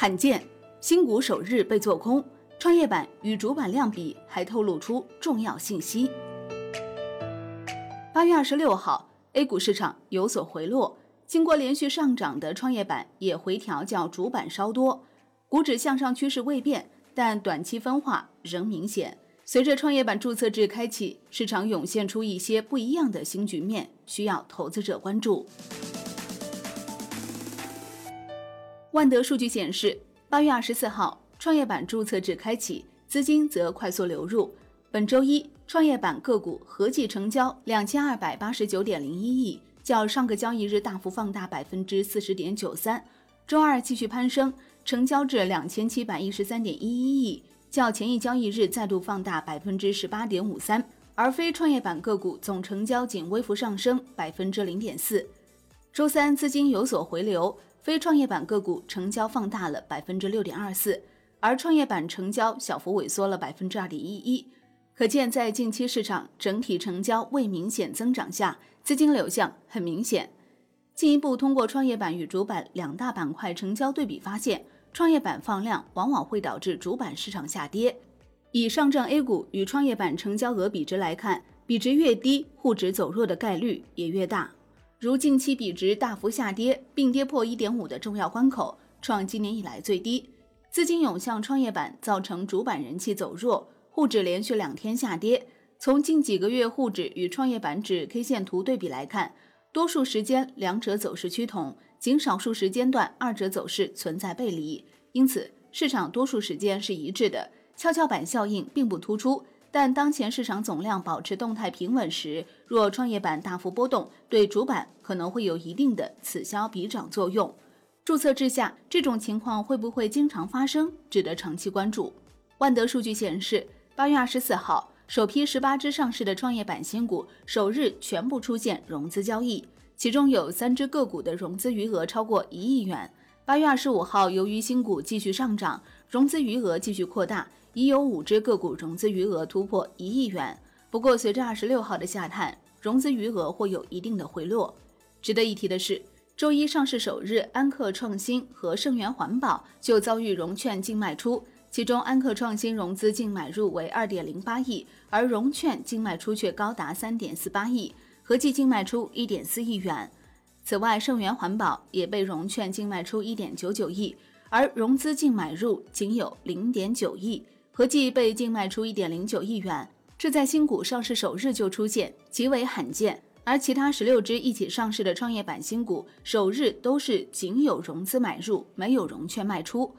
罕见，新股首日被做空，创业板与主板量比还透露出重要信息。八月二十六号，A 股市场有所回落，经过连续上涨的创业板也回调较主板稍多，股指向上趋势未变，但短期分化仍明显。随着创业板注册制开启，市场涌现出一些不一样的新局面，需要投资者关注。万德数据显示，八月二十四号，创业板注册制开启，资金则快速流入。本周一，创业板个股合计成交两千二百八十九点零一亿，较上个交易日大幅放大百分之四十点九三。周二继续攀升，成交至两千七百一十三点一一亿，较前一交易日再度放大百分之十八点五三。而非创业板个股总成交仅微幅上升百分之零点四。周三资金有所回流。非创业板个股成交放大了百分之六点二四，而创业板成交小幅萎缩了百分之二点一一。可见，在近期市场整体成交未明显增长下，资金流向很明显。进一步通过创业板与主板两大板块成交对比发现，创业板放量往往会导致主板市场下跌。以上证 A 股与创业板成交额比值来看，比值越低，沪指走弱的概率也越大。如近期比值大幅下跌，并跌破一点五的重要关口，创今年以来最低。资金涌向创业板，造成主板人气走弱，沪指连续两天下跌。从近几个月沪指与创业板指 K 线图对比来看，多数时间两者走势趋同，仅少数时间段二者走势存在背离，因此市场多数时间是一致的，跷跷板效应并不突出。但当前市场总量保持动态平稳时，若创业板大幅波动，对主板可能会有一定的此消彼长作用。注册制下这种情况会不会经常发生，值得长期关注。万德数据显示，八月二十四号，首批十八只上市的创业板新股首日全部出现融资交易，其中有三只个股的融资余额超过一亿元。八月二十五号，由于新股继续上涨，融资余额继续扩大。已有五只个股融资余额突破一亿元，不过随着二十六号的下探，融资余额会有一定的回落。值得一提的是，周一上市首日，安克创新和盛源环保就遭遇融券净卖出，其中安克创新融资净买入为二点零八亿，而融券净卖出却高达三点四八亿，合计净卖出一点四亿元。此外，盛源环保也被融券净卖出一点九九亿，而融资净买入仅有零点九亿。合计被净卖出一点零九亿元，这在新股上市首日就出现，极为罕见。而其他十六只一起上市的创业板新股首日都是仅有融资买入，没有融券卖出。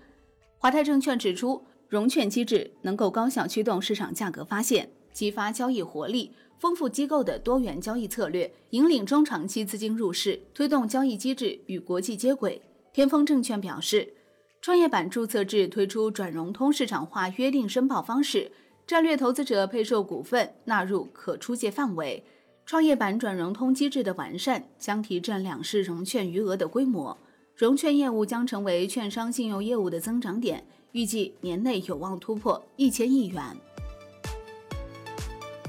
华泰证券指出，融券机制能够高效驱动市场价格发现，激发交易活力，丰富机构的多元交易策略，引领中长期资金入市，推动交易机制与国际接轨。天风证券表示。创业板注册制推出转融通市场化约定申报方式，战略投资者配售股份纳入可出借范围。创业板转融通机制的完善将提振两市融券余额的规模，融券业务将成为券商信用业务的增长点，预计年内有望突破一千亿元。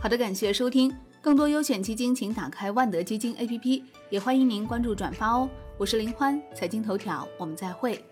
好的，感谢收听，更多优选基金请打开万德基金 APP，也欢迎您关注转发哦。我是林欢，财经头条，我们再会。